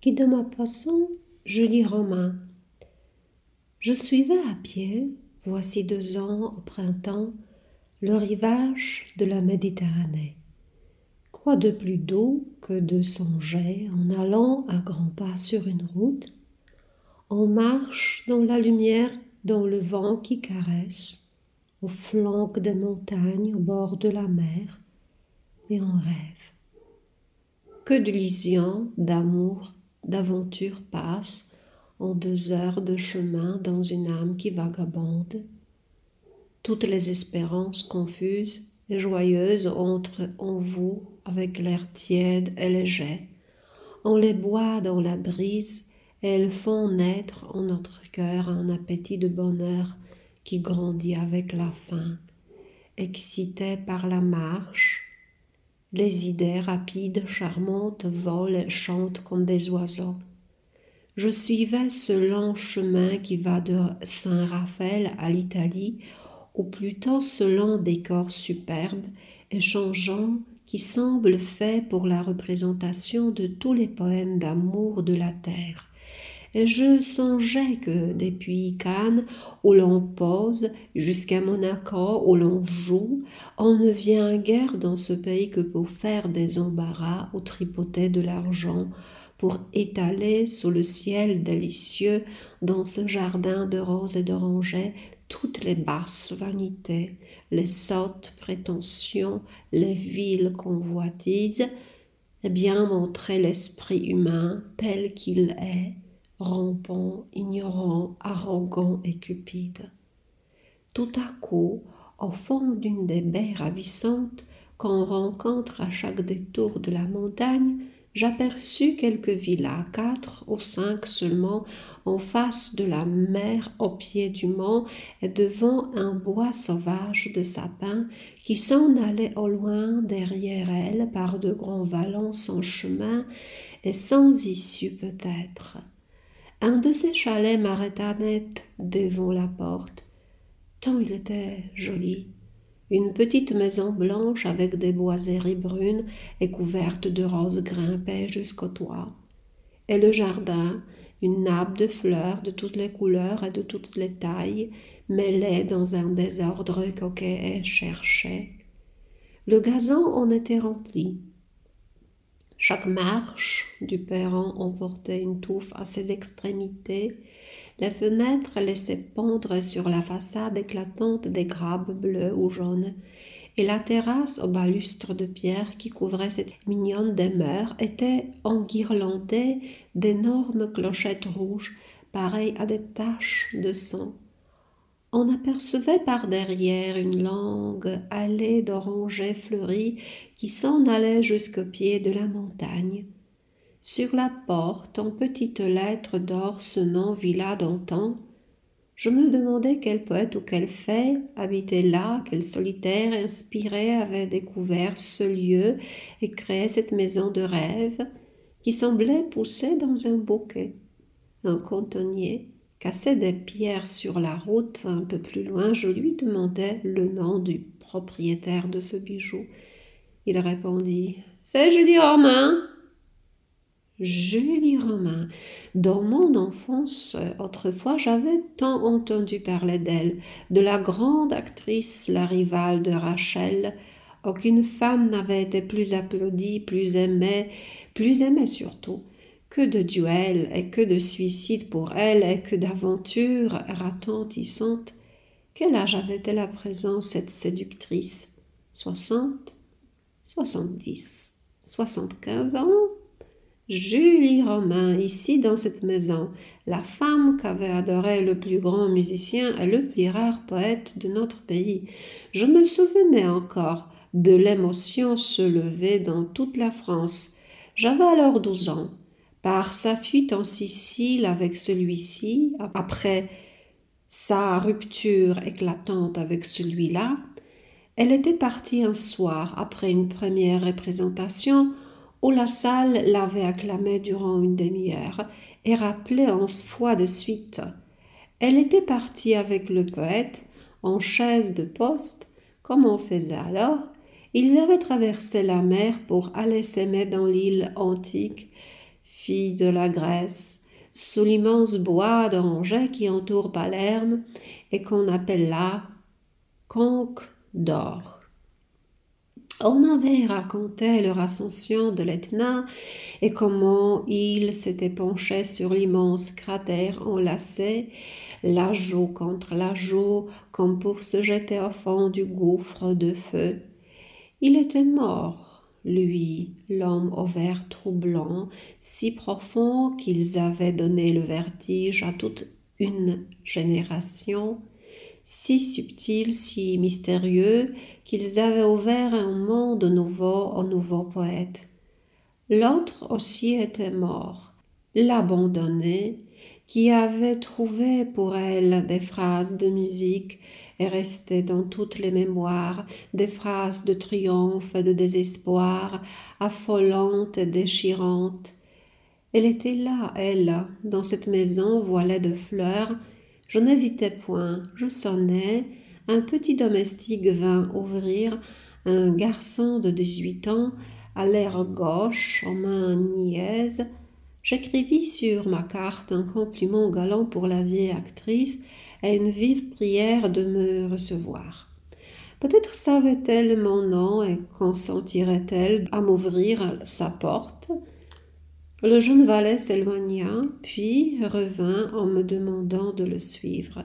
qui de ma façon Julie Romain. Je suivais à pied, voici deux ans au printemps, le rivage de la Méditerranée. Quoi de plus doux que de songer en allant à grands pas sur une route, en marche dans la lumière, dans le vent qui caresse, au flanc des montagnes, au bord de la mer, et en rêve. Que de lisions, d'amour, d'aventure passe en deux heures de chemin dans une âme qui vagabonde. Toutes les espérances confuses et joyeuses entrent en vous avec l'air tiède et léger. On les boit dans la brise et elles font naître en notre cœur un appétit de bonheur qui grandit avec la faim. Excité par la marche, les idées rapides, charmantes volent chantent comme des oiseaux. Je suivais ce long chemin qui va de Saint-Raphaël à l'Italie, ou plutôt ce long décor superbe et changeant qui semble fait pour la représentation de tous les poèmes d'amour de la terre et je songeais que depuis Cannes, où l'on pose, jusqu'à Monaco, où l'on joue, on ne vient guère dans ce pays que pour faire des embarras ou tripoter de l'argent, pour étaler sous le ciel délicieux, dans ce jardin de roses et d'orangers, toutes les basses vanités, les sottes prétentions, les viles convoitises, et bien montrer l'esprit humain tel qu'il est, rampant, ignorant, arrogant et cupide. Tout à coup, au fond d'une des baies ravissantes qu'on rencontre à chaque détour de la montagne, j'aperçus quelques villas, quatre ou cinq seulement, en face de la mer au pied du mont et devant un bois sauvage de sapins qui s'en allait au loin derrière elle par de grands vallons sans chemin et sans issue peut-être. Un de ces chalets m'arrêta net devant la porte, tant il était joli. Une petite maison blanche avec des boiseries brunes et couverte de roses grimpait jusqu'au toit. Et le jardin, une nappe de fleurs de toutes les couleurs et de toutes les tailles, mêlées dans un désordre coquet et cherché. Le gazon en était rempli. Chaque marche du perron emportait une touffe à ses extrémités. Les fenêtres laissaient pendre sur la façade éclatante des grabes bleues ou jaunes, et la terrasse au balustre de pierre qui couvrait cette mignonne demeure était enguirlandée d'énormes clochettes rouges, pareilles à des taches de sang on apercevait par derrière une longue allée d'orangers fleuris qui s'en allait jusqu'au pied de la montagne. Sur la porte, en petites lettres d'or, ce nom villa d'antan. Je me demandais quel poète ou quel fait habitait là, quel solitaire inspiré avait découvert ce lieu et créé cette maison de rêve qui semblait pousser dans un bouquet. Un cantonnier cassait des pierres sur la route un peu plus loin, je lui demandai le nom du propriétaire de ce bijou. Il répondit C'est Julie Romain. Julie Romain. Dans mon enfance, autrefois, j'avais tant entendu parler d'elle, de la grande actrice, la rivale de Rachel. Aucune femme n'avait été plus applaudie, plus aimée, plus aimée surtout. Que de duels et que de suicides pour elle et que d'aventures ratentissantes. Quel âge avait-elle à présent, cette séductrice? Soixante? Soixante-dix? Soixante-quinze ans? Julie Romain, ici dans cette maison, la femme qu'avait adorée le plus grand musicien et le plus rare poète de notre pays. Je me souvenais encore de l'émotion se lever dans toute la France. J'avais alors douze ans par sa fuite en Sicile avec celui-ci, après sa rupture éclatante avec celui-là, elle était partie un soir après une première représentation où la salle l'avait acclamée durant une demi-heure et rappelé onze fois de suite. Elle était partie avec le poète en chaise de poste, comme on faisait alors. Ils avaient traversé la mer pour aller s'aimer dans l'île antique fille de la Grèce, sous l'immense bois d'orangers qui entoure Palerme et qu'on appelle là Conque d'or. On avait raconté leur ascension de l'Etna et comment ils s'étaient penchés sur l'immense cratère enlacé, la joue contre la joue, comme pour se jeter au fond du gouffre de feu. Il était mort, lui, l'homme au vert troublant, si profond qu'ils avaient donné le vertige à toute une génération, si subtil, si mystérieux, qu'ils avaient ouvert un monde nouveau aux nouveaux poètes. L'autre aussi était mort, l'abandonné, qui avait trouvé pour elle des phrases de musique et resté dans toutes les mémoires, des phrases de triomphe et de désespoir, affolantes et déchirantes. Elle était là, elle, dans cette maison voilée de fleurs, je n'hésitais point, je sonnai, un petit domestique vint ouvrir, un garçon de dix-huit ans, à l'air gauche, en main niaise. J'écrivis sur ma carte un compliment galant pour la vieille actrice et une vive prière de me recevoir. Peut-être savait-elle mon nom et consentirait-elle à m'ouvrir sa porte. Le jeune valet s'éloigna, puis revint en me demandant de le suivre,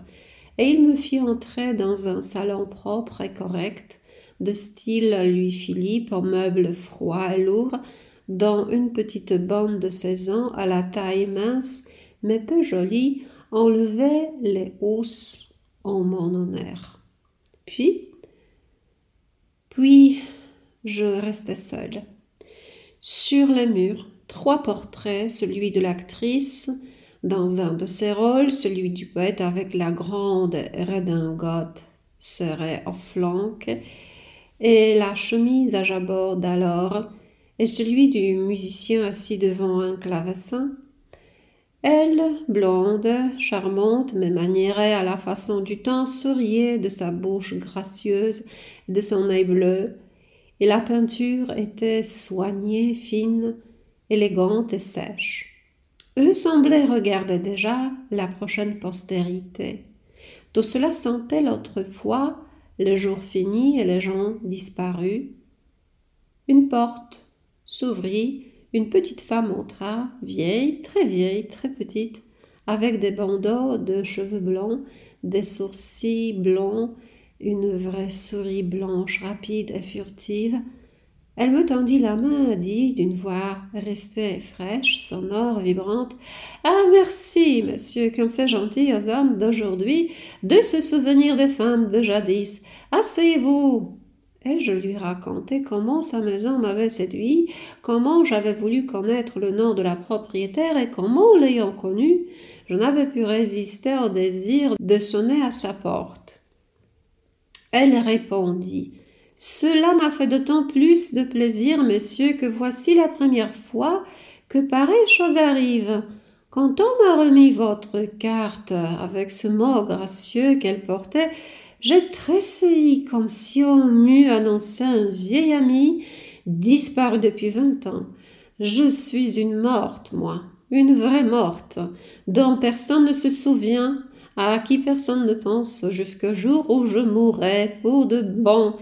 et il me fit entrer dans un salon propre et correct, de style Louis-Philippe, en meubles froids et lourds, dans une petite bande de saison à la taille mince, mais peu jolie, enlevait les hausses en mon honneur. Puis, puis, je restais seule. Sur les murs, trois portraits, celui de l'actrice dans un de ses rôles, celui du poète avec la grande redingote serait en flanc, et la chemise à jabord d'alors, et celui du musicien assis devant un clavecin. Elle, blonde, charmante, mais maniérée à la façon du temps, souriait de sa bouche gracieuse, de son œil bleu, et la peinture était soignée, fine, élégante et sèche. Eux semblaient regarder déjà la prochaine postérité. Tout cela sentait l'autrefois, le jour fini et les gens disparus. Une porte s'ouvrit, une petite femme entra, vieille, très vieille, très petite, avec des bandeaux de cheveux blancs, des sourcils blancs, une vraie souris blanche rapide et furtive, elle me tendit la main, dit d'une voix restée fraîche, sonore, vibrante Ah, merci, monsieur, comme c'est gentil aux hommes d'aujourd'hui de se souvenir des femmes de jadis. Asseyez-vous. Je lui racontai comment sa maison m'avait séduit, comment j'avais voulu connaître le nom de la propriétaire et comment, l'ayant connue, je n'avais pu résister au désir de sonner à sa porte. Elle répondit cela m'a fait d'autant plus de plaisir, monsieur, que voici la première fois que pareille chose arrive. Quand on m'a remis votre carte avec ce mot gracieux qu'elle portait, j'ai tressailli comme si on m'eût annoncé un vieil ami disparu depuis vingt ans. Je suis une morte, moi, une vraie morte, dont personne ne se souvient, à qui personne ne pense jusqu'au jour où je mourrai pour de bon.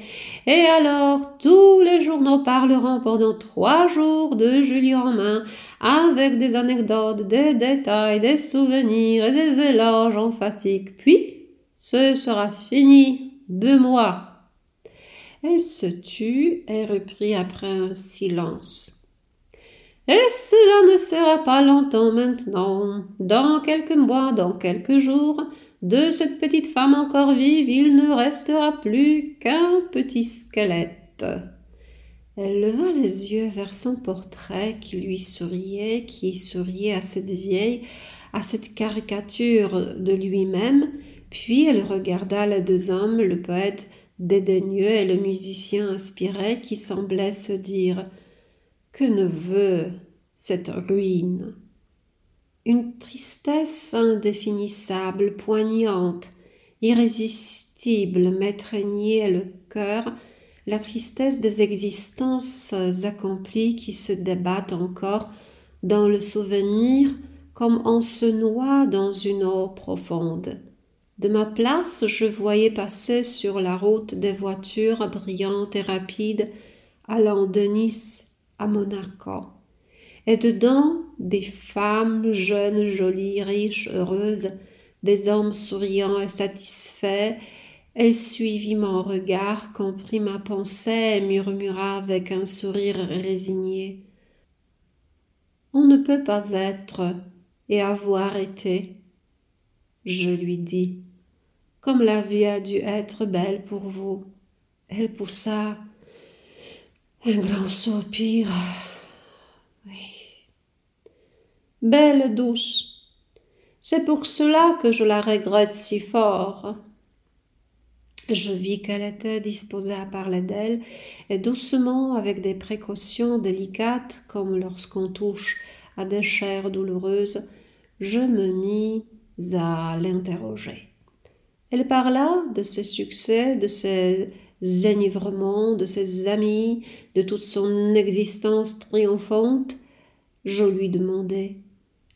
Et alors tous les journaux parleront pendant trois jours de Julie Romain, avec des anecdotes, des détails, des souvenirs et des éloges emphatiques. Puis ce sera fini de moi. Elle se tut et reprit après un silence. Et cela ne sera pas longtemps maintenant. Dans quelques mois, dans quelques jours, de cette petite femme encore vive, il ne restera plus qu'un petit squelette. Elle leva les yeux vers son portrait qui lui souriait, qui souriait à cette vieille, à cette caricature de lui-même, puis elle regarda les deux hommes, le poète dédaigneux et le musicien inspiré, qui semblaient se dire que ne veut cette ruine? Une tristesse indéfinissable, poignante, irrésistible m'étreignait le cœur, la tristesse des existences accomplies qui se débattent encore dans le souvenir comme on se noie dans une eau profonde. De ma place, je voyais passer sur la route des voitures brillantes et rapides allant de Nice à Monaco. Et dedans, des femmes jeunes, jolies, riches, heureuses, des hommes souriants et satisfaits. Elle suivit mon regard, comprit ma pensée et murmura avec un sourire résigné. On ne peut pas être et avoir été. Je lui dis, comme la vie a dû être belle pour vous. Elle poussa un grand soupir. Oui. Belle douce. C'est pour cela que je la regrette si fort. Je vis qu'elle était disposée à parler d'elle, et doucement, avec des précautions délicates, comme lorsqu'on touche à des chairs douloureuses, je me mis à l'interroger. Elle parla de ses succès, de ses enivrements, de ses amis, de toute son existence triomphante. Je lui demandai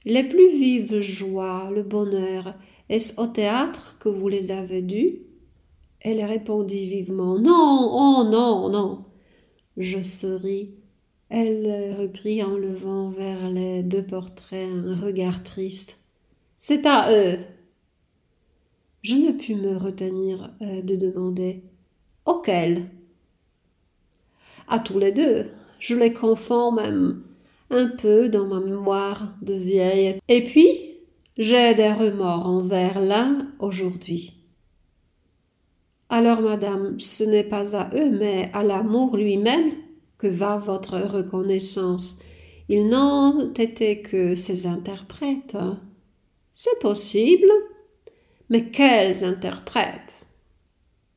Les plus vives joies, le bonheur, est-ce au théâtre que vous les avez dus Elle répondit vivement Non, oh non, non. Je souris. Elle reprit en levant vers les deux portraits un regard triste. C'est à eux. Je ne pus me retenir euh, de demander Auquel? À tous les deux. Je les confonds même un peu dans ma mémoire de vieille. Et puis, j'ai des remords envers l'un aujourd'hui. Alors, madame, ce n'est pas à eux, mais à l'amour lui-même que va votre reconnaissance. Ils n'ont été que ses interprètes. C'est possible. Mais quels interprètes?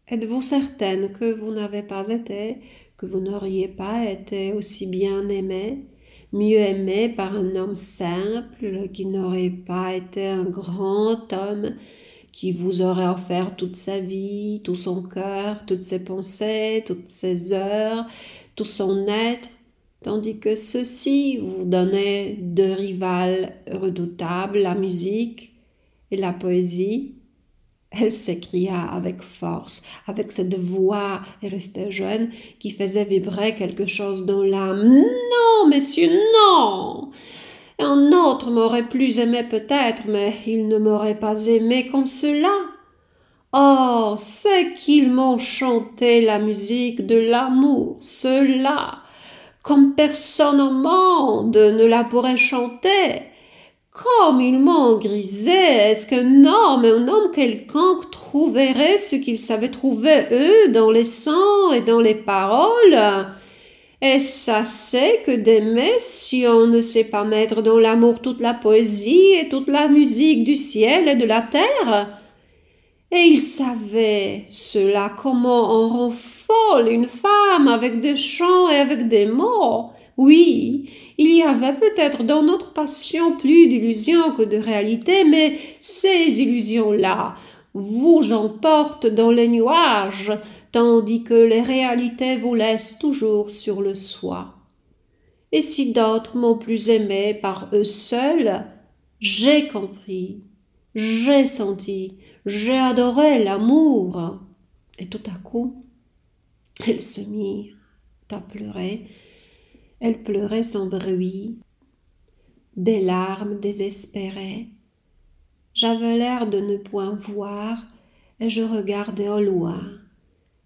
Êtes-vous certaine que vous n'avez pas été, que vous n'auriez pas été aussi bien aimé, mieux aimé par un homme simple, qui n'aurait pas été un grand homme, qui vous aurait offert toute sa vie, tout son cœur, toutes ses pensées, toutes ses heures, tout son être, tandis que ceci vous donnait deux rivales redoutables, la musique et la poésie? Elle s'écria avec force, avec cette voix restée jeune qui faisait vibrer quelque chose dans l'âme. Non, messieurs, non. Un autre m'aurait plus aimé peut-être, mais il ne m'aurait pas aimé comme cela. Oh, c'est qu'ils m'ont chanté la musique de l'amour, cela, comme personne au monde ne la pourrait chanter. Comme ils m'ont grisé, est-ce qu'un homme, un homme quelconque trouverait ce qu'ils savaient trouver eux dans les sons et dans les paroles? Est-ce assez que d'aimer si on ne sait pas mettre dans l'amour toute la poésie et toute la musique du ciel et de la terre? Et il savait cela comment on rend folle une femme avec des chants et avec des mots? Oui, il y avait peut-être dans notre passion plus d'illusions que de réalité, mais ces illusions-là vous emportent dans les nuages, tandis que les réalités vous laissent toujours sur le soi. Et si d'autres m'ont plus aimé par eux seuls, j'ai compris, j'ai senti, j'ai adoré l'amour. Et tout à coup, elle se mit à pleurer. Elle pleurait sans bruit, des larmes désespérées. J'avais l'air de ne point voir, et je regardais au loin.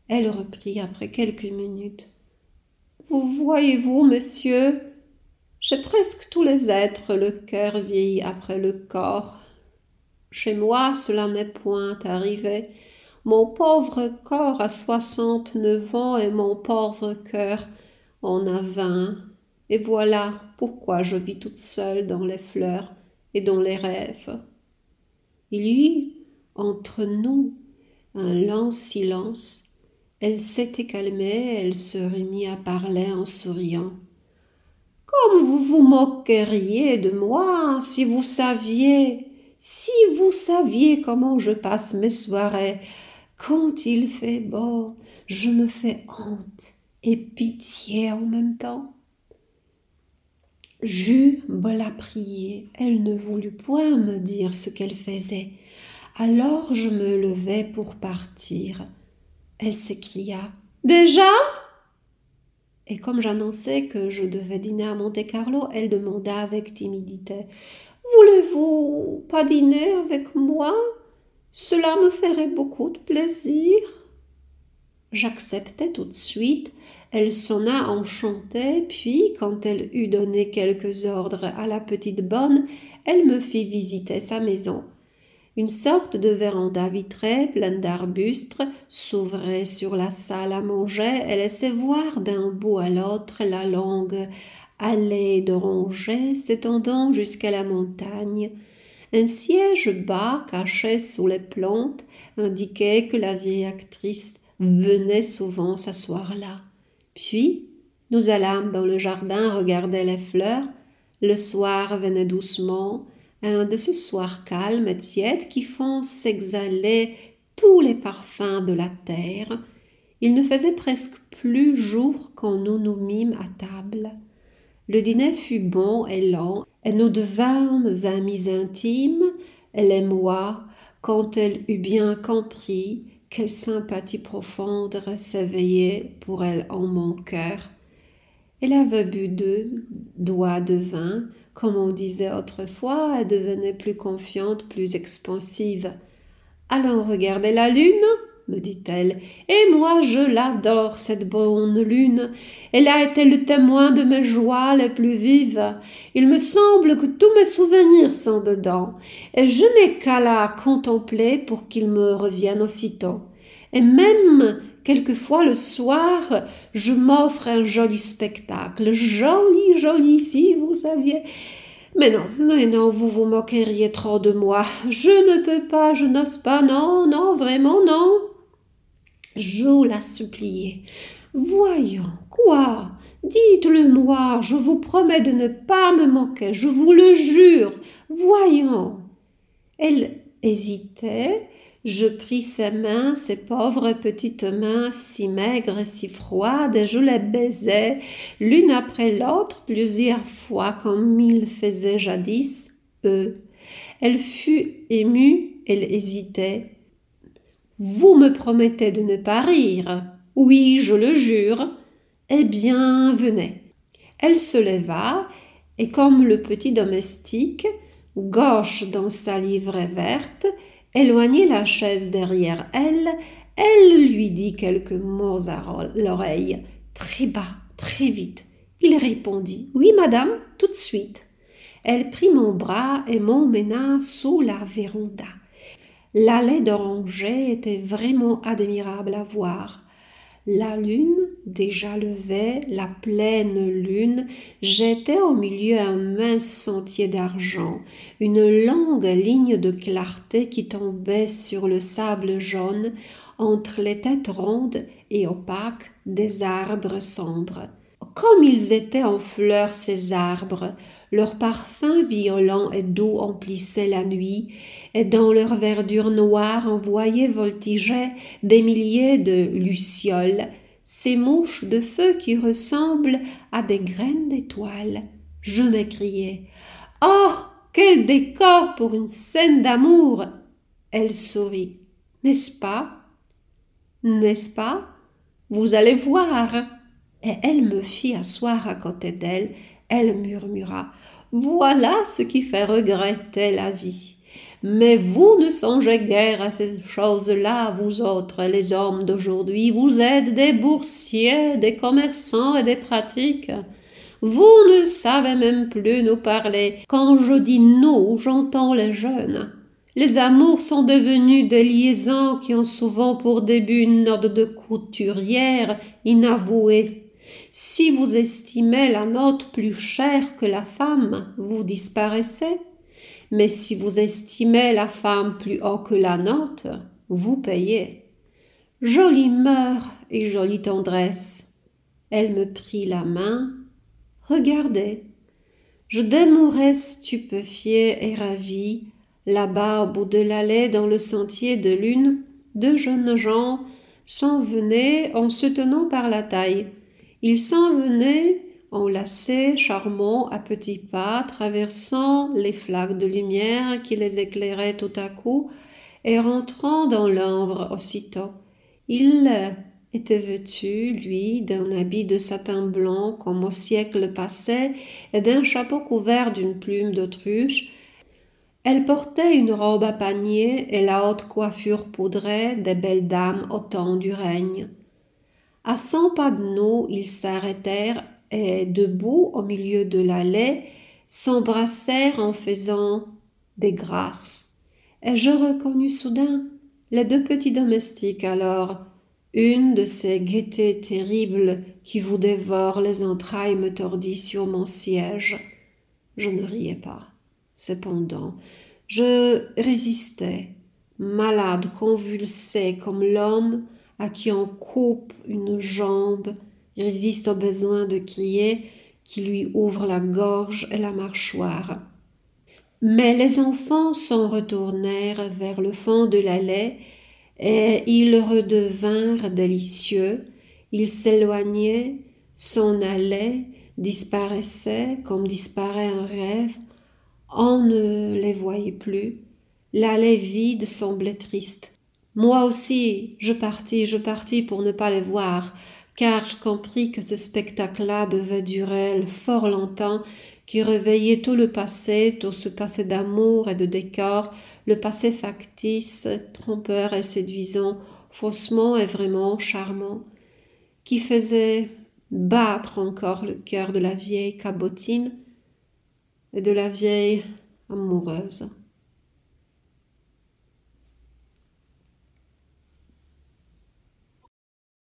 Elle reprit après quelques minutes. Vous voyez-vous, monsieur, j'ai presque tous les êtres le cœur vieilli après le corps. Chez moi, cela n'est point arrivé. Mon pauvre corps a soixante-neuf ans et mon pauvre cœur en a vingt. Et voilà pourquoi je vis toute seule dans les fleurs et dans les rêves. Il y eut entre nous un lent silence. Elle s'était calmée, elle se remit à parler en souriant. Comme vous vous moqueriez de moi si vous saviez si vous saviez comment je passe mes soirées, quand il fait beau, je me fais honte et pitié en même temps. J'eus beau la prier, elle ne voulut point me dire ce qu'elle faisait. Alors je me levai pour partir. Elle s'écria Déjà? Et comme j'annonçai que je devais dîner à Monte Carlo, elle demanda avec timidité Voulez-vous pas dîner avec moi? Cela me ferait beaucoup de plaisir. J'acceptai tout de suite. Elle sonna enchantée, puis, quand elle eut donné quelques ordres à la petite bonne, elle me fit visiter sa maison. Une sorte de véranda vitrée pleine d'arbustes s'ouvrait sur la salle à manger et laissait voir d'un bout à l'autre la longue allée d'orangers s'étendant jusqu'à la montagne. Un siège bas caché sous les plantes indiquait que la vieille actrice venait souvent s'asseoir là. Puis nous allâmes dans le jardin regarder les fleurs. Le soir venait doucement, un de ces soirs calmes et tièdes qui font s'exhaler tous les parfums de la terre. Il ne faisait presque plus jour quand nous nous mîmes à table. Le dîner fut bon et lent, et nous devînmes amis intimes, elle et moi, quand elle eut bien compris quelle sympathie profonde s'éveillait pour elle en mon cœur. Elle avait bu deux doigts de vin, comme on disait autrefois, elle devenait plus confiante, plus expansive. Allons regarder la lune, me dit-elle, et moi je l'adore, cette bonne lune. Elle a été le témoin de mes joies les plus vives. Il me semble que tous mes souvenirs sont dedans, et je n'ai qu'à la contempler pour qu'ils me reviennent aussitôt. Et même quelquefois le soir, je m'offre un joli spectacle, joli, joli, si vous saviez. Mais non, non, non, vous vous moqueriez trop de moi. Je ne peux pas, je n'ose pas, non, non, vraiment, non. Je la suppliais. Voyons, quoi? Dites-le-moi, je vous promets de ne pas me moquer, je vous le jure. Voyons. Elle hésitait, je pris ses mains, ses pauvres petites mains, si maigres si froides, je les baisais, l'une après l'autre, plusieurs fois, comme il faisait jadis, eux. Elle fut émue, elle hésitait. Vous me promettez de ne pas rire. Oui, je le jure. Eh bien, venez. Elle se leva, et comme le petit domestique, gauche dans sa livrée verte, éloignait la chaise derrière elle, elle lui dit quelques mots à l'oreille, très bas, très vite. Il répondit Oui, madame, tout de suite. Elle prit mon bras et m'emmena sous la véranda. L'allée d'oranger était vraiment admirable à voir. La lune, déjà levée, la pleine lune, jetait au milieu un mince sentier d'argent, une longue ligne de clarté qui tombait sur le sable jaune entre les têtes rondes et opaques des arbres sombres. Comme ils étaient en fleurs ces arbres, leur parfum violent et doux emplissait la nuit, et dans leur verdure noire on voyait voltiger des milliers de lucioles, ces mouches de feu qui ressemblent à des graines d'étoiles. Je m'écriai. Oh. Quel décor pour une scène d'amour. Elle sourit. N'est-ce pas? N'est-ce pas? Vous allez voir. Et elle me fit asseoir à côté d'elle. Elle murmura. Voilà ce qui fait regretter la vie. Mais vous ne songez guère à ces choses-là, vous autres, les hommes d'aujourd'hui. Vous êtes des boursiers, des commerçants et des pratiques. Vous ne savez même plus nous parler. Quand je dis nous, j'entends les jeunes. Les amours sont devenus des liaisons qui ont souvent pour début une note de couturière inavouée. Si vous estimez la note plus chère que la femme, vous disparaissez. Mais si vous estimez la femme plus haut que la note, vous payez. Jolie mœur et jolie tendresse. Elle me prit la main. Regardez. Je demeurais stupéfiée et ravie. Là-bas, au bout de l'allée, dans le sentier de lune, deux jeunes gens s'en venaient en se tenant par la taille. Ils s'en venaient enlacés, charmants, à petits pas, traversant les flaques de lumière qui les éclairaient tout à coup, et rentrant dans l'ombre aussitôt. Il était vêtu, lui, d'un habit de satin blanc comme au siècle passé, et d'un chapeau couvert d'une plume d'autruche. Elle portait une robe à panier et la haute coiffure poudrée des belles dames au temps du règne. À cent pas de nous, ils s'arrêtèrent et, debout au milieu de l'allée, s'embrassèrent en faisant des grâces. Et je reconnus soudain les deux petits domestiques alors, une de ces gaietés terribles qui vous dévorent les entrailles me tordit sur mon siège. Je ne riais pas. Cependant, je résistais, malade, convulsé comme l'homme à qui on coupe une jambe, résiste au besoin de crier, qui lui ouvre la gorge et la mâchoire. Mais les enfants s'en retournèrent vers le fond de l'allée et ils redevinrent délicieux, ils s'éloignaient, s'en allaient, disparaissaient comme disparaît un rêve, on ne les voyait plus, l'allée vide semblait triste. Moi aussi, je partis, je partis pour ne pas les voir, car je compris que ce spectacle-là devait durer fort longtemps, qui réveillait tout le passé, tout ce passé d'amour et de décor, le passé factice, trompeur et séduisant, faussement et vraiment charmant, qui faisait battre encore le cœur de la vieille cabotine et de la vieille amoureuse.